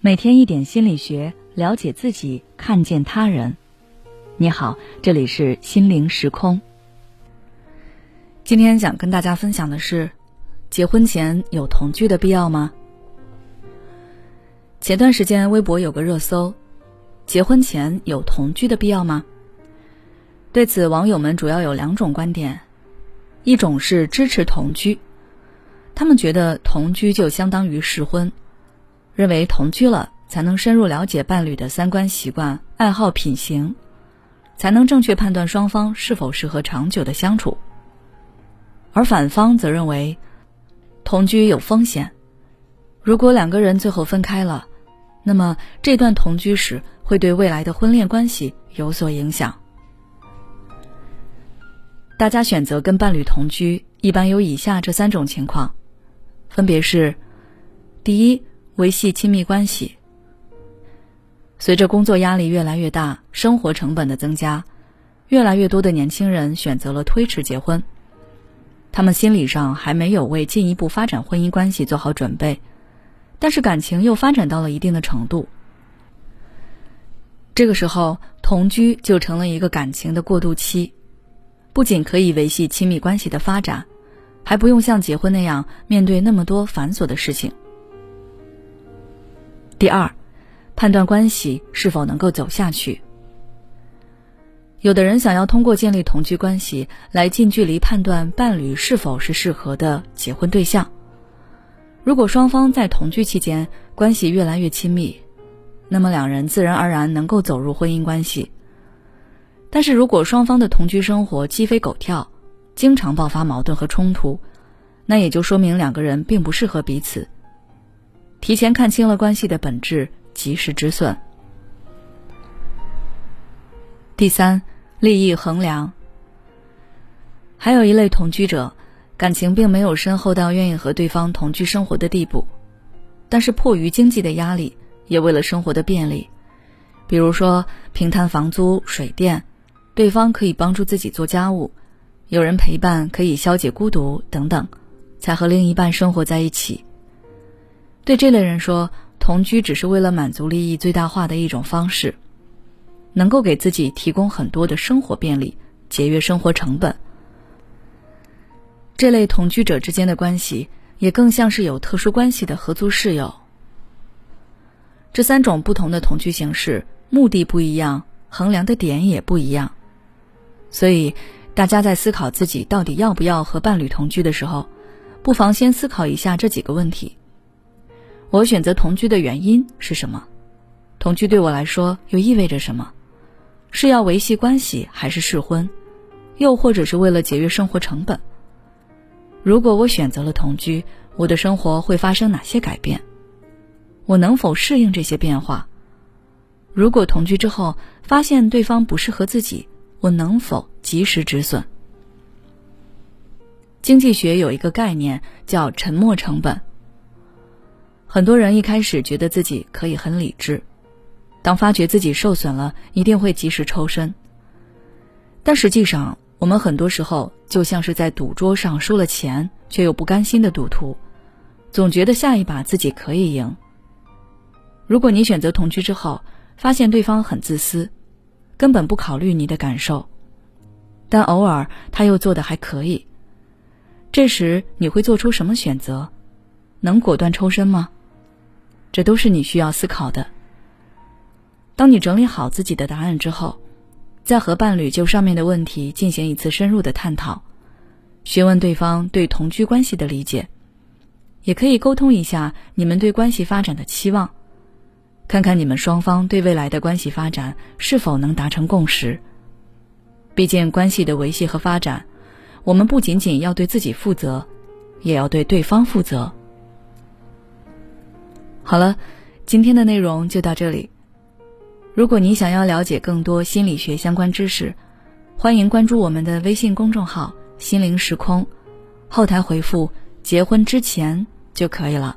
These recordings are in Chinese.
每天一点心理学，了解自己，看见他人。你好，这里是心灵时空。今天想跟大家分享的是，结婚前有同居的必要吗？前段时间微博有个热搜：结婚前有同居的必要吗？对此，网友们主要有两种观点，一种是支持同居，他们觉得同居就相当于试婚。认为同居了才能深入了解伴侣的三观、习惯、爱好、品行，才能正确判断双方是否适合长久的相处。而反方则认为，同居有风险，如果两个人最后分开了，那么这段同居史会对未来的婚恋关系有所影响。大家选择跟伴侣同居，一般有以下这三种情况，分别是：第一。维系亲密关系。随着工作压力越来越大，生活成本的增加，越来越多的年轻人选择了推迟结婚。他们心理上还没有为进一步发展婚姻关系做好准备，但是感情又发展到了一定的程度。这个时候，同居就成了一个感情的过渡期，不仅可以维系亲密关系的发展，还不用像结婚那样面对那么多繁琐的事情。第二，判断关系是否能够走下去。有的人想要通过建立同居关系来近距离判断伴侣是否是适合的结婚对象。如果双方在同居期间关系越来越亲密，那么两人自然而然能够走入婚姻关系。但是如果双方的同居生活鸡飞狗跳，经常爆发矛盾和冲突，那也就说明两个人并不适合彼此。提前看清了关系的本质，及时止损。第三，利益衡量。还有一类同居者，感情并没有深厚到愿意和对方同居生活的地步，但是迫于经济的压力，也为了生活的便利，比如说平摊房租、水电，对方可以帮助自己做家务，有人陪伴可以消解孤独等等，才和另一半生活在一起。对这类人说，同居只是为了满足利益最大化的一种方式，能够给自己提供很多的生活便利，节约生活成本。这类同居者之间的关系，也更像是有特殊关系的合租室友。这三种不同的同居形式，目的不一样，衡量的点也不一样。所以，大家在思考自己到底要不要和伴侣同居的时候，不妨先思考一下这几个问题。我选择同居的原因是什么？同居对我来说又意味着什么？是要维系关系还是试婚？又或者是为了节约生活成本？如果我选择了同居，我的生活会发生哪些改变？我能否适应这些变化？如果同居之后发现对方不适合自己，我能否及时止损？经济学有一个概念叫沉没成本。很多人一开始觉得自己可以很理智，当发觉自己受损了，一定会及时抽身。但实际上，我们很多时候就像是在赌桌上输了钱却又不甘心的赌徒，总觉得下一把自己可以赢。如果你选择同居之后，发现对方很自私，根本不考虑你的感受，但偶尔他又做的还可以，这时你会做出什么选择？能果断抽身吗？这都是你需要思考的。当你整理好自己的答案之后，再和伴侣就上面的问题进行一次深入的探讨，询问对方对同居关系的理解，也可以沟通一下你们对关系发展的期望，看看你们双方对未来的关系发展是否能达成共识。毕竟，关系的维系和发展，我们不仅仅要对自己负责，也要对对方负责。好了，今天的内容就到这里。如果你想要了解更多心理学相关知识，欢迎关注我们的微信公众号“心灵时空”，后台回复“结婚之前”就可以了。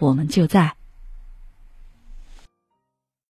我们就在。